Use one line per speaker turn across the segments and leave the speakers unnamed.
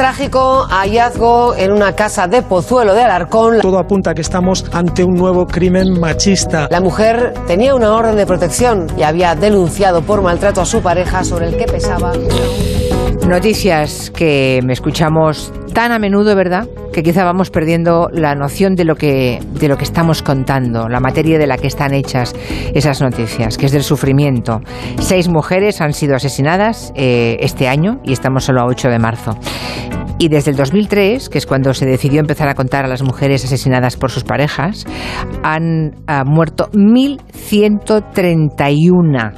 Trágico hallazgo en una casa de Pozuelo de Alarcón.
Todo apunta a que estamos ante un nuevo crimen machista.
La mujer tenía una orden de protección y había denunciado por maltrato a su pareja sobre el que pesaba.
Noticias que me escuchamos tan a menudo, ¿verdad? Que quizá vamos perdiendo la noción de lo que de lo que estamos contando, la materia de la que están hechas esas noticias, que es del sufrimiento. Seis mujeres han sido asesinadas eh, este año y estamos solo a 8 de marzo. Y desde el 2003, que es cuando se decidió empezar a contar a las mujeres asesinadas por sus parejas, han ah, muerto 1.131.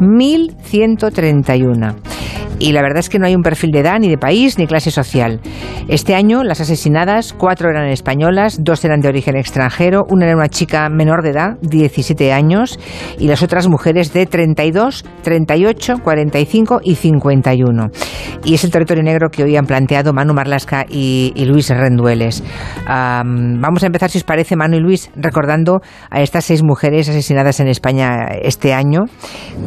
1.131 y la verdad es que no hay un perfil de edad, ni de país, ni clase social. Este año las asesinadas, cuatro eran españolas, dos eran de origen extranjero, una era una chica menor de edad, 17 años, y las otras mujeres de 32, 38, 45 y 51. Y es el territorio negro que hoy han planteado Manu Marlasca y, Luis Rendueles. vamos a empezar, si os parece, Manu y Luis, recordando a estas seis mujeres asesinadas en España este año,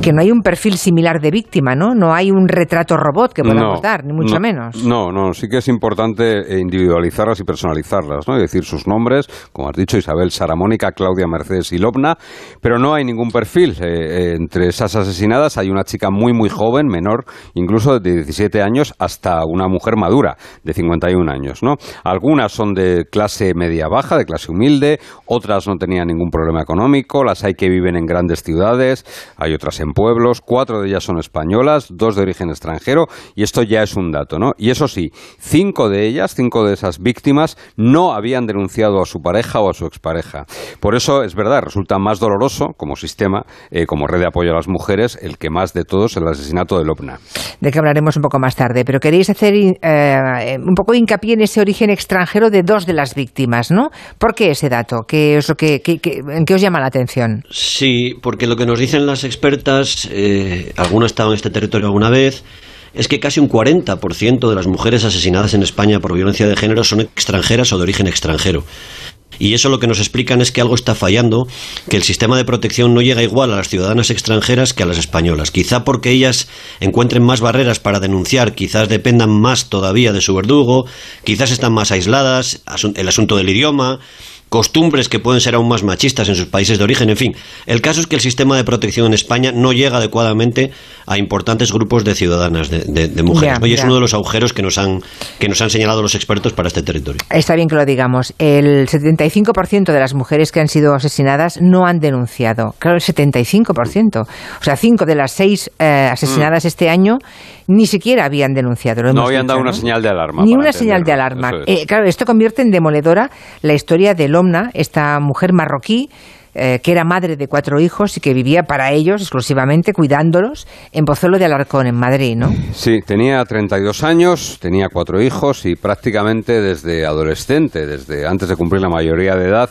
que no hay un perfil similar de víctima, ¿no? No hay un retrato robot que podamos dar, ni mucho menos.
No, no, sí que es importante individualizarlas y personalizarlas, ¿no? Es decir, sus nombres, como has dicho, Isabel Saramónica, Claudia Mercedes y Lobna, pero no hay ningún perfil. Eh, eh, entre esas asesinadas hay una chica muy, muy joven, menor, incluso de 17 años, hasta una mujer madura, de 51 años, ¿no? Algunas son de clase media-baja, de clase humilde, otras no tenían ningún problema económico, las hay que viven en grandes ciudades, hay otras en pueblos, cuatro de ellas son españolas, dos de origen extranjero, extranjero y esto ya es un dato, ¿no? Y eso sí, cinco de ellas, cinco de esas víctimas no habían denunciado a su pareja o a su expareja. Por eso es verdad, resulta más doloroso como sistema, eh, como red de apoyo a las mujeres, el que más de todos el asesinato de Lopna.
De que hablaremos un poco más tarde, pero queréis hacer eh, un poco hincapié en ese origen extranjero de dos de las víctimas, ¿no? ¿Por qué ese dato? ¿Qué es lo que, ¿En qué os llama la atención?
Sí, porque lo que nos dicen las expertas, eh, algunas estado en este territorio alguna vez, es que casi un 40% de las mujeres asesinadas en España por violencia de género son extranjeras o de origen extranjero. Y eso lo que nos explican es que algo está fallando, que el sistema de protección no llega igual a las ciudadanas extranjeras que a las españolas. Quizá porque ellas encuentren más barreras para denunciar, quizás dependan más todavía de su verdugo, quizás están más aisladas, el asunto del idioma, costumbres que pueden ser aún más machistas en sus países de origen, en fin. El caso es que el sistema de protección en España no llega adecuadamente a importantes grupos de ciudadanas, de, mujeres. Hoy es uno de los agujeros que nos, han, que nos han señalado los expertos para este territorio.
Está bien que lo digamos. El 75% de las mujeres que han sido asesinadas no han denunciado. Claro, el 75%. O sea, 5 de las 6 eh, asesinadas mm. este año ni siquiera habían denunciado.
no habían dado una señal de alarma.
Ni una señal de alarma. Eh, claro, esto convierte en demoledora la historia de Esta mujer marroquí eh, que era madre de cuatro hijos y que vivía para ellos exclusivamente, cuidándolos, en Pozuelo de Alarcón, en Madrid, ¿no?
Sí, tenía 32 años, tenía cuatro hijos y prácticamente desde adolescente, desde antes de cumplir la mayoría de edad,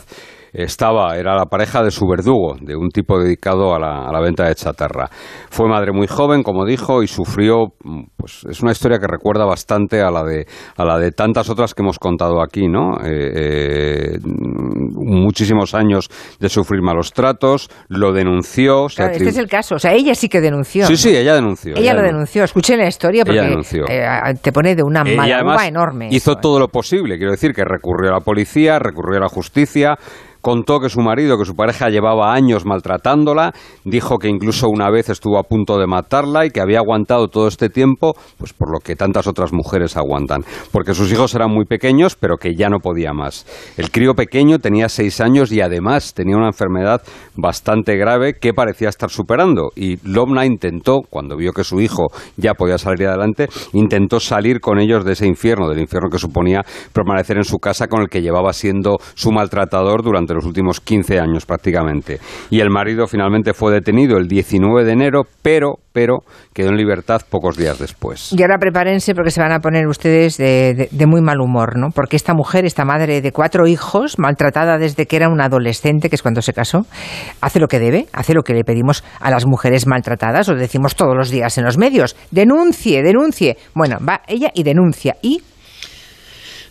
estaba, era la pareja de su verdugo, de un tipo dedicado a la, a la, venta de chatarra. Fue madre muy joven, como dijo, y sufrió, pues es una historia que recuerda bastante a la de, a la de tantas otras que hemos contado aquí, ¿no? Eh, eh, muchísimos años de sufrir malos tratos, lo denunció.
este es el caso, o sea, ella sí que denunció.
Sí, sí, ella denunció.
Ella, lo denunció, escuché la historia porque eh, te pone de una mala enorme.
Hizo todo lo posible, quiero decir, que recurrió a la policía, recurrió a la justicia, contó que su marido, que su pareja llevaba años maltratándola, dijo que incluso una vez estuvo a punto de matarla y que había aguantado todo este tiempo, pues por lo que tantas otras mujeres aguantan, porque sus hijos eran muy pequeños, pero que ya no podía más. El crío pequeño tenía seis años y además tenía una enfermedad bastante grave que parecía estar superando y Lobna intentó, cuando vio que su hijo ya podía salir adelante, intentó salir con ellos de ese infierno, del infierno que suponía permanecer en su casa con el que llevaba siendo su maltratador durante de los últimos 15 años prácticamente. Y el marido finalmente fue detenido el 19 de enero, pero, pero quedó en libertad pocos días después.
Y ahora prepárense porque se van a poner ustedes de, muy mal humor, ¿no? Porque esta mujer, esta madre de cuatro hijos, maltratada desde que era una adolescente, que es cuando se casó, hace lo que debe, hace lo que le pedimos a las mujeres maltratadas, lo decimos todos los días en los medios. Denuncie, denuncie. Bueno, va ella y denuncia. ¿Y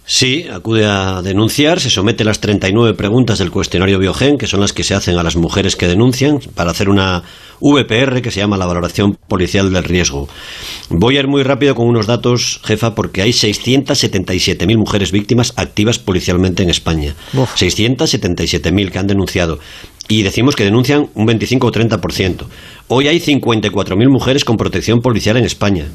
Sí, acude a denunciar, se somete a las 39 preguntas del cuestionario Biogen, que son las que se hacen a las mujeres que denuncian, para hacer una VPR que se llama la valoración policial del riesgo. Voy a ir muy rápido con unos datos, jefa, porque hay 677.000 mujeres víctimas activas policialmente en España. 677.000 que han denunciado. Y decimos que denuncian un 25 o 30%. Hoy hay 54.000 mujeres con protección policial en España.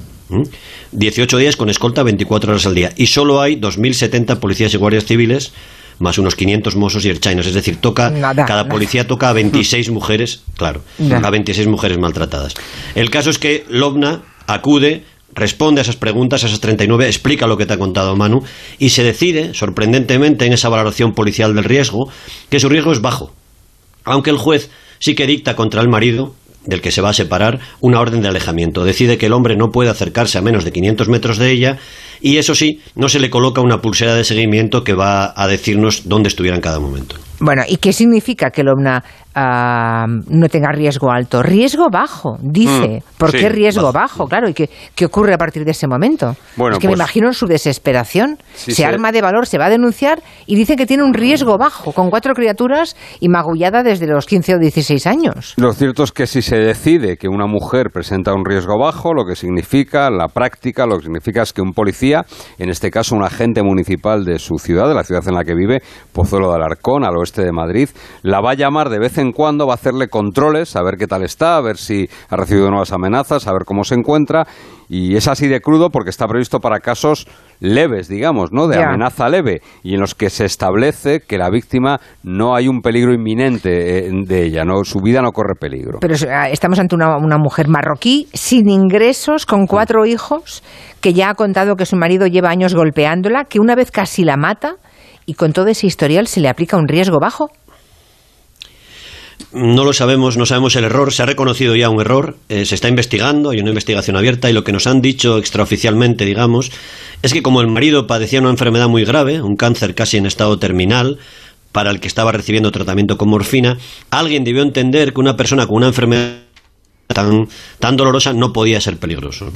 18 días con escolta 24 horas al día. Y solo hay 2.070 policías y guardias civiles, más unos 500 mozos y erchainos. Es decir, toca, cada policía toca a 26 mujeres, claro, a 26 mujeres maltratadas. El caso es que Lobna acude responde a esas preguntas, a esas 39, explica lo que te ha contado Manu y se decide, sorprendentemente, en esa valoración policial del riesgo, que su riesgo es bajo. Aunque el juez sí que dicta contra el marido del que se va a separar una orden de alejamiento. Decide que el hombre no puede acercarse a menos de 500 metros de ella y eso sí, no se le coloca una pulsera de seguimiento que va a decirnos dónde estuviera en cada momento.
Bueno, ¿y qué significa que el OMNA ah, no tenga riesgo alto? Riesgo bajo, dice. Mm, ¿Por qué riesgo bajo? Claro, ¿y qué, qué, ocurre a partir de ese momento? Bueno, es que me pues imagino su desesperación. se arma de valor, se va a denunciar y dice que tiene un riesgo bajo, con cuatro criaturas y magullada desde los 15 o 16 años.
Lo cierto es que si se decide que una mujer presenta un riesgo bajo, lo que significa, la práctica, lo que significa es que un policía, en este caso un agente municipal de su ciudad, de la ciudad en la que vive, Pozuelo de Alarcón, al oeste de Madrid, la va a llamar de vez en cuando, va a hacerle controles, a ver qué tal está, a ver si ha recibido nuevas amenazas, a ver cómo se encuentra. Y es así de crudo porque está previsto para casos leves, digamos, ¿no? De amenaza leve y en los que se establece que la víctima no hay un peligro inminente eh, de ella, no, su vida no corre peligro.
Pero estamos ante una, una mujer marroquí sin ingresos, con cuatro hijos, que ya ha contado que su marido lleva años golpeándola, que una vez casi la mata y con todo ese historial se le aplica un riesgo bajo?
No lo sabemos, no sabemos el error, se ha reconocido ya un error, eh, se está investigando, hay una investigación abierta y lo que nos han dicho extraoficialmente, digamos, es que como el marido padecía una enfermedad muy grave, un cáncer casi en estado terminal, para el que estaba recibiendo tratamiento con morfina, alguien debió entender que una persona con una enfermedad tan, tan dolorosa no podía ser peligroso.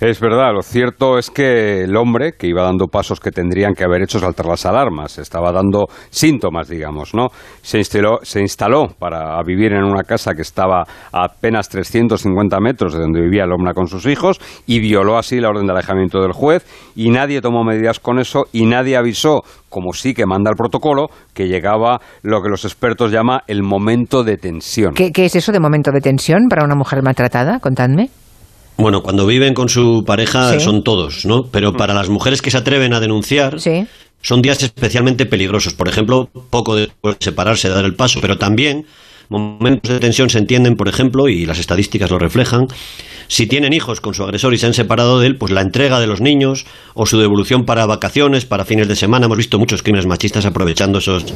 Es verdad, lo cierto es que el hombre, que iba dando pasos que tendrían que haber hecho saltar las alarmas, estaba dando síntomas, digamos, ¿no? Se instaló, se instaló para vivir en una casa que estaba a apenas 350 metros de donde vivía el hombre con sus hijos y violó así la orden de alejamiento del juez y nadie tomó medidas con eso y nadie avisó, como sí que manda el protocolo, que llegaba lo que los expertos llaman el momento de tensión.
¿Qué, qué es eso de momento de tensión para una mujer maltratada? Contadme.
Bueno, cuando viven con su pareja son todos, ¿no? Pero para las mujeres que se atreven a denunciar, son días especialmente peligrosos. Por ejemplo, poco después de separarse, de dar el paso, pero también momentos de tensión se entienden, por ejemplo, y las estadísticas lo reflejan, si tienen hijos con su agresor y se han separado de él, pues la entrega de los niños o su devolución para vacaciones, para fines de semana. Hemos visto muchos crímenes machistas aprovechando esos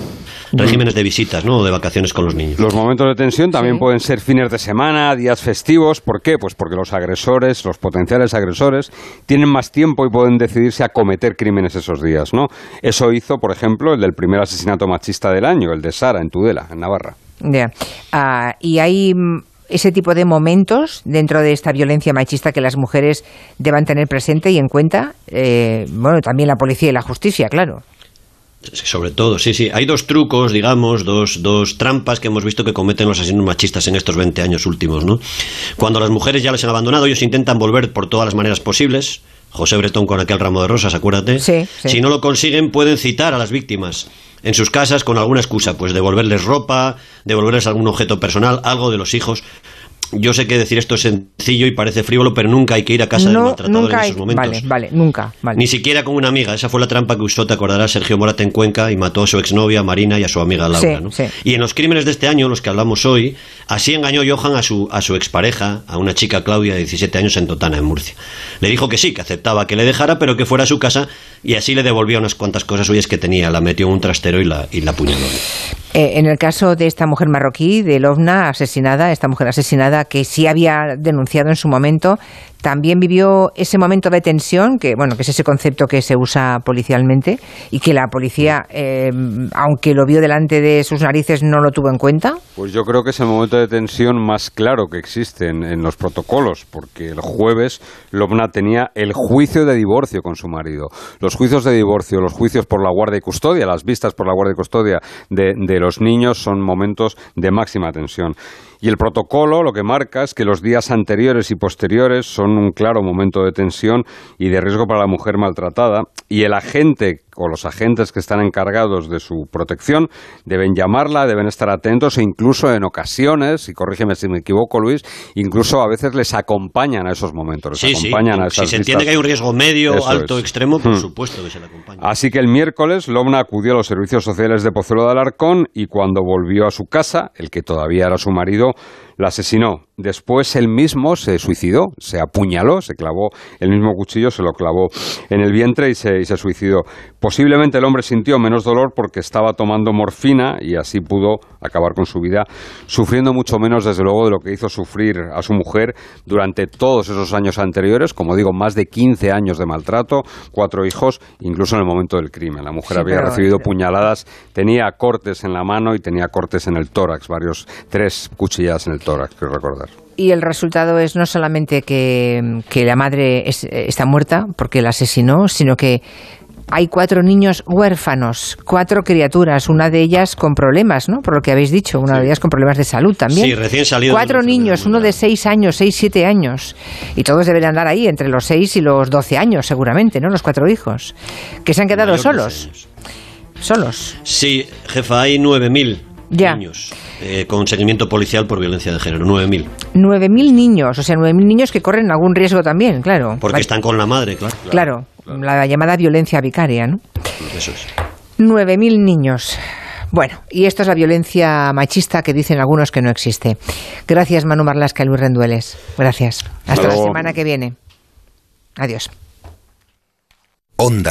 regímenes de visitas, ¿no? O de vacaciones con los niños.
Los momentos de tensión también pueden ser fines de semana, días festivos. ¿Por qué? Pues porque los agresores, los potenciales agresores, tienen más tiempo y pueden decidirse a cometer crímenes esos días, ¿no? Eso hizo, por ejemplo, el del primer asesinato machista del año, el de Sara en Tudela, en Navarra.
Ah, y hay mm, ese tipo de momentos dentro de esta violencia machista que las mujeres deban tener presente y en cuenta, eh, bueno, también la policía y la justicia, claro.
Sobre todo, sí, sí. Hay dos trucos, digamos, dos, dos trampas que hemos visto que cometen los asesinos machistas en estos 20 años últimos, ¿no? Cuando las mujeres ya les han abandonado, ellos intentan volver por todas las maneras posibles. José Bretón con aquel ramo de rosas, acuérdate.
Sí,
Si no lo consiguen, pueden citar a las víctimas en sus casas con alguna excusa, pues devolverles ropa, devolverles algún objeto personal, algo de los hijos. Yo sé que decir esto es sencillo y parece frívolo, pero nunca hay que ir a casa del maltratador en esos momentos.
Vale, vale, nunca.
Ni siquiera con una amiga. Esa fue la trampa que usó, te acordarás, Sergio Morata en Cuenca y mató a su exnovia Marina y a su amiga Laura. Y en los crímenes de este año, los que hablamos hoy, así engañó Johan a su, a su expareja, a una chica Claudia de 17 años en Totana, en Murcia. Le dijo que sí, que aceptaba que le dejara, pero que fuera a su casa y así le devolvió unas cuantas cosas suyas que tenía. La metió en un trastero y la, y la apuñaló.
Eh, en el caso de esta mujer marroquí, de Lovna, asesinada, esta mujer asesinada que sí había denunciado en su momento, también vivió ese momento de tensión, que bueno, que es ese concepto que se usa policialmente y que la policía, eh, aunque lo vio delante de sus narices, no lo tuvo en cuenta.
Pues yo creo que es el momento de tensión más claro que existe en, los protocolos, porque el jueves Lobna tenía el juicio de divorcio con su marido. Los juicios de divorcio, los juicios por la guardia y custodia, las vistas por la guardia y custodia de, de los niños son momentos de máxima tensión. Y el protocolo lo que marca es que los días anteriores y posteriores son un claro momento de tensión y de riesgo para la mujer maltratada y el agente o los agentes que están encargados de su protección deben llamarla, deben estar atentos e incluso en ocasiones, y corrígeme si me equivoco Luis, incluso a veces les acompañan a esos momentos,
les acompañan a esas Si se entiende que hay un riesgo medio, alto, extremo, por hmm. supuesto que se le acompaña.
Así que el miércoles Lomna acudió a los servicios sociales de Pozuelo de Alarcón y cuando volvió a su casa, el que todavía era su marido, la asesinó. Después él mismo se suicidó, se apuñaló, se clavó el mismo cuchillo, se lo clavó en el vientre y se, y se suicidó. Posiblemente el hombre sintió menos dolor porque estaba tomando morfina y así pudo acabar con su vida, sufriendo mucho menos, desde luego, de lo que hizo sufrir a su mujer durante todos esos años anteriores, como digo, más de 15 años de maltrato, cuatro hijos, incluso en el momento del crimen. La mujer había recibido puñaladas, tenía cortes en la mano y tenía cortes en el tórax, varios, tres cuchilladas en el tórax, quiero recordar.
Y el resultado es no solamente que, la madre está muerta porque la asesinó, sino que hay cuatro niños huérfanos, cuatro criaturas, una de ellas con problemas, ¿no? Por lo que habéis dicho, una de ellas con problemas de salud también.
Sí, recién salido.
Cuatro niños, uno de seis años, seis, siete años. Y todos deben andar ahí entre los seis y los doce años, seguramente, ¿no? Los cuatro hijos. Que se han quedado solos. Solos.
Sí, jefa, hay nueve mil niños eh, con seguimiento policial por violencia de género, 9.000.
9.000 niños, o sea, 9.000 niños que corren algún riesgo también, claro.
Porque están con la madre, claro.
Claro, la llamada violencia vicaria, ¿no? Eso es. 9.000 niños. Bueno, y esto es la violencia machista que dicen algunos que no existe. Gracias, Manu Marlasca y Luis Rendueles. Gracias. Hasta la semana que viene. Adiós. Onda